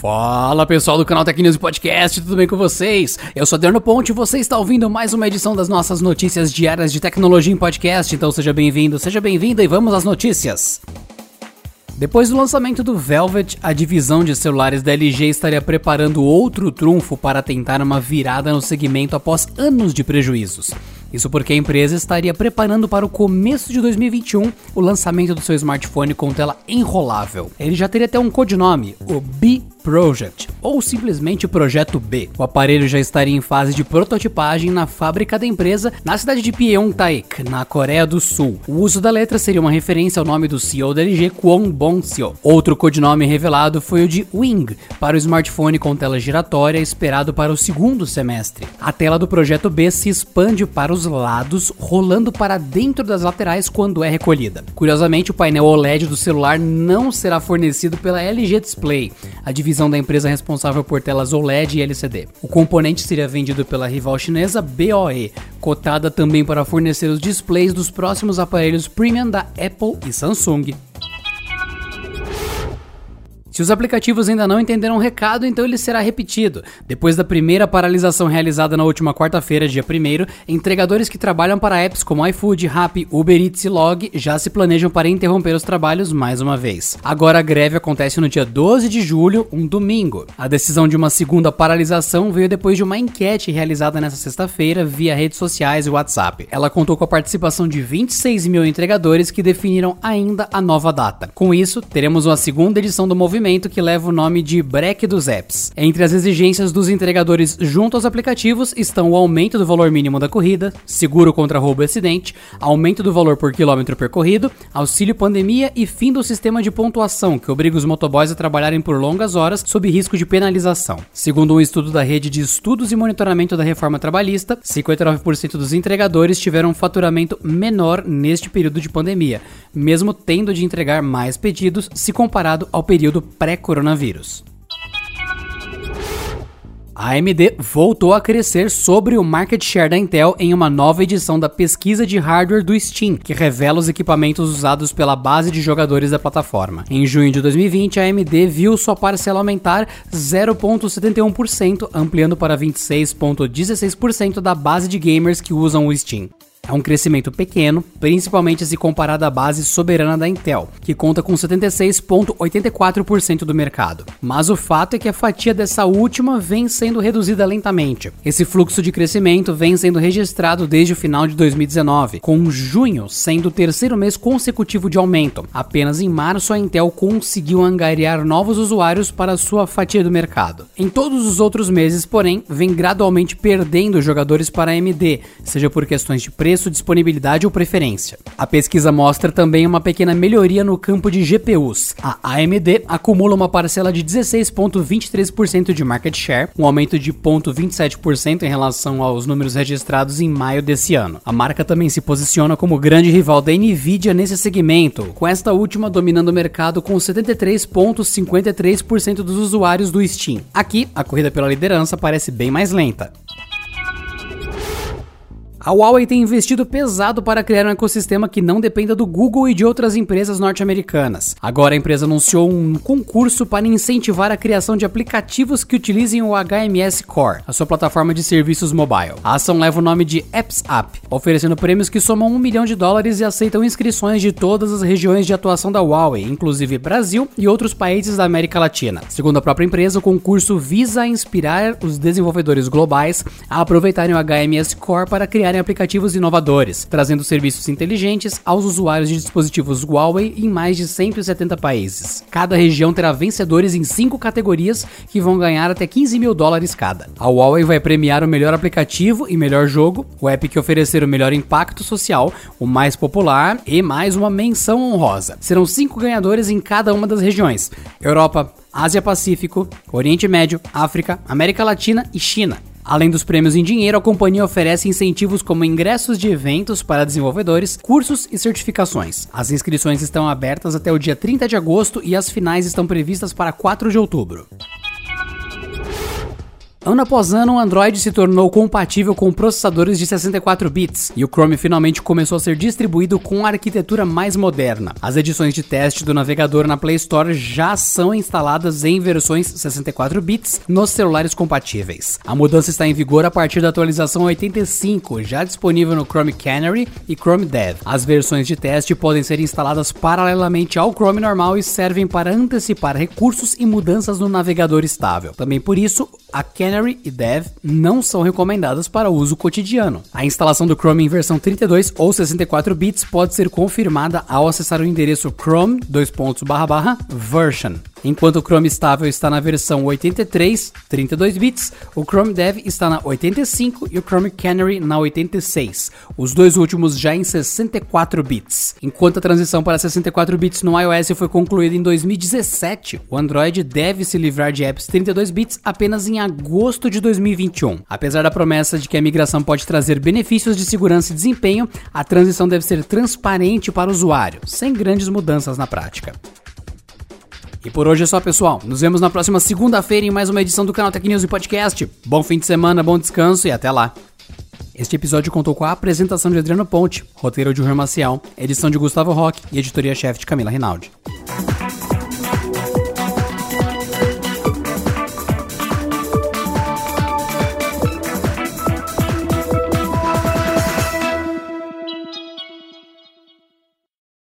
Fala pessoal do canal Tech News Podcast, tudo bem com vocês? Eu sou Adriano Ponte e você está ouvindo mais uma edição das nossas notícias diárias de tecnologia em podcast, então seja bem-vindo, seja bem-vinda e vamos às notícias. Depois do lançamento do Velvet, a divisão de celulares da LG estaria preparando outro trunfo para tentar uma virada no segmento após anos de prejuízos. Isso porque a empresa estaria preparando para o começo de 2021 o lançamento do seu smartphone com tela enrolável. Ele já teria até um codinome, o B Project, ou simplesmente Projeto B. O aparelho já estaria em fase de prototipagem na fábrica da empresa na cidade de Pyeongtaek, na Coreia do Sul. O uso da letra seria uma referência ao nome do CEO da LG, Kwon Bong-seo. Outro codinome revelado foi o de Wing, para o smartphone com tela giratória esperado para o segundo semestre. A tela do Projeto B se expande para os lados, rolando para dentro das laterais quando é recolhida. Curiosamente, o painel OLED do celular não será fornecido pela LG Display, a divisão da empresa responsável por telas OLED e LCD. O componente seria vendido pela rival chinesa BOE, cotada também para fornecer os displays dos próximos aparelhos premium da Apple e Samsung. Se os aplicativos ainda não entenderam o recado, então ele será repetido. Depois da primeira paralisação realizada na última quarta-feira, dia 1, entregadores que trabalham para apps como iFood, Rappi, Uber Eats e Log já se planejam para interromper os trabalhos mais uma vez. Agora a greve acontece no dia 12 de julho, um domingo. A decisão de uma segunda paralisação veio depois de uma enquete realizada nesta sexta-feira via redes sociais e WhatsApp. Ela contou com a participação de 26 mil entregadores que definiram ainda a nova data. Com isso, teremos uma segunda edição do movimento que leva o nome de Break dos Apps. Entre as exigências dos entregadores junto aos aplicativos estão o aumento do valor mínimo da corrida, seguro contra roubo e acidente, aumento do valor por quilômetro percorrido, auxílio pandemia e fim do sistema de pontuação que obriga os motoboys a trabalharem por longas horas sob risco de penalização. Segundo um estudo da rede de estudos e monitoramento da reforma trabalhista, 59% dos entregadores tiveram um faturamento menor neste período de pandemia, mesmo tendo de entregar mais pedidos se comparado ao período pré-coronavírus. A AMD voltou a crescer sobre o market share da Intel em uma nova edição da pesquisa de hardware do Steam, que revela os equipamentos usados pela base de jogadores da plataforma. Em junho de 2020, a AMD viu sua parcela aumentar 0,71%, ampliando para 26,16% da base de gamers que usam o Steam. É um crescimento pequeno, principalmente se comparado à base soberana da Intel, que conta com 76,84% do mercado. Mas o fato é que a fatia dessa última vem sendo reduzida lentamente. Esse fluxo de crescimento vem sendo registrado desde o final de 2019, com junho sendo o terceiro mês consecutivo de aumento. Apenas em março a Intel conseguiu angariar novos usuários para sua fatia do mercado. Em todos os outros meses, porém, vem gradualmente perdendo jogadores para a AMD, seja por questões de preço preço, disponibilidade ou preferência. A pesquisa mostra também uma pequena melhoria no campo de GPUs. A AMD acumula uma parcela de 16,23% de market share, um aumento de 0,27% em relação aos números registrados em maio desse ano. A marca também se posiciona como grande rival da Nvidia nesse segmento, com esta última dominando o mercado com 73,53% dos usuários do Steam. Aqui, a corrida pela liderança parece bem mais lenta. A Huawei tem investido pesado para criar um ecossistema que não dependa do Google e de outras empresas norte-americanas. Agora a empresa anunciou um concurso para incentivar a criação de aplicativos que utilizem o HMS Core, a sua plataforma de serviços mobile. A ação leva o nome de Apps App, oferecendo prêmios que somam um milhão de dólares e aceitam inscrições de todas as regiões de atuação da Huawei, inclusive Brasil e outros países da América Latina. Segundo a própria empresa, o concurso visa inspirar os desenvolvedores globais a aproveitarem o HMS Core para criar criarem aplicativos inovadores, trazendo serviços inteligentes aos usuários de dispositivos Huawei em mais de 170 países. Cada região terá vencedores em cinco categorias que vão ganhar até 15 mil dólares cada. A Huawei vai premiar o melhor aplicativo e melhor jogo, o app que oferecer o melhor impacto social, o mais popular e mais uma menção honrosa. Serão cinco ganhadores em cada uma das regiões: Europa, Ásia Pacífico, Oriente Médio, África, América Latina e China. Além dos prêmios em dinheiro, a companhia oferece incentivos como ingressos de eventos para desenvolvedores, cursos e certificações. As inscrições estão abertas até o dia 30 de agosto e as finais estão previstas para 4 de outubro. Ano após ano, o Android se tornou compatível com processadores de 64 bits e o Chrome finalmente começou a ser distribuído com a arquitetura mais moderna. As edições de teste do navegador na Play Store já são instaladas em versões 64 bits nos celulares compatíveis. A mudança está em vigor a partir da atualização 85, já disponível no Chrome Canary e Chrome Dev. As versões de teste podem ser instaladas paralelamente ao Chrome normal e servem para antecipar recursos e mudanças no navegador estável. Também por isso, a Canary e Dev não são recomendadas para uso cotidiano. A instalação do Chrome em versão 32 ou 64 bits pode ser confirmada ao acessar o endereço chrome://version Enquanto o Chrome estável está na versão 83, 32 bits, o Chrome Dev está na 85 e o Chrome Canary na 86, os dois últimos já em 64 bits. Enquanto a transição para 64 bits no iOS foi concluída em 2017, o Android deve se livrar de apps 32 bits apenas em agosto de 2021. Apesar da promessa de que a migração pode trazer benefícios de segurança e desempenho, a transição deve ser transparente para o usuário, sem grandes mudanças na prática. E por hoje é só, pessoal. Nos vemos na próxima segunda-feira em mais uma edição do canal Tech News e Podcast. Bom fim de semana, bom descanso e até lá. Este episódio contou com a apresentação de Adriano Ponte, roteiro de Rui Maciel, edição de Gustavo Roque e editoria-chefe de Camila Rinaldi.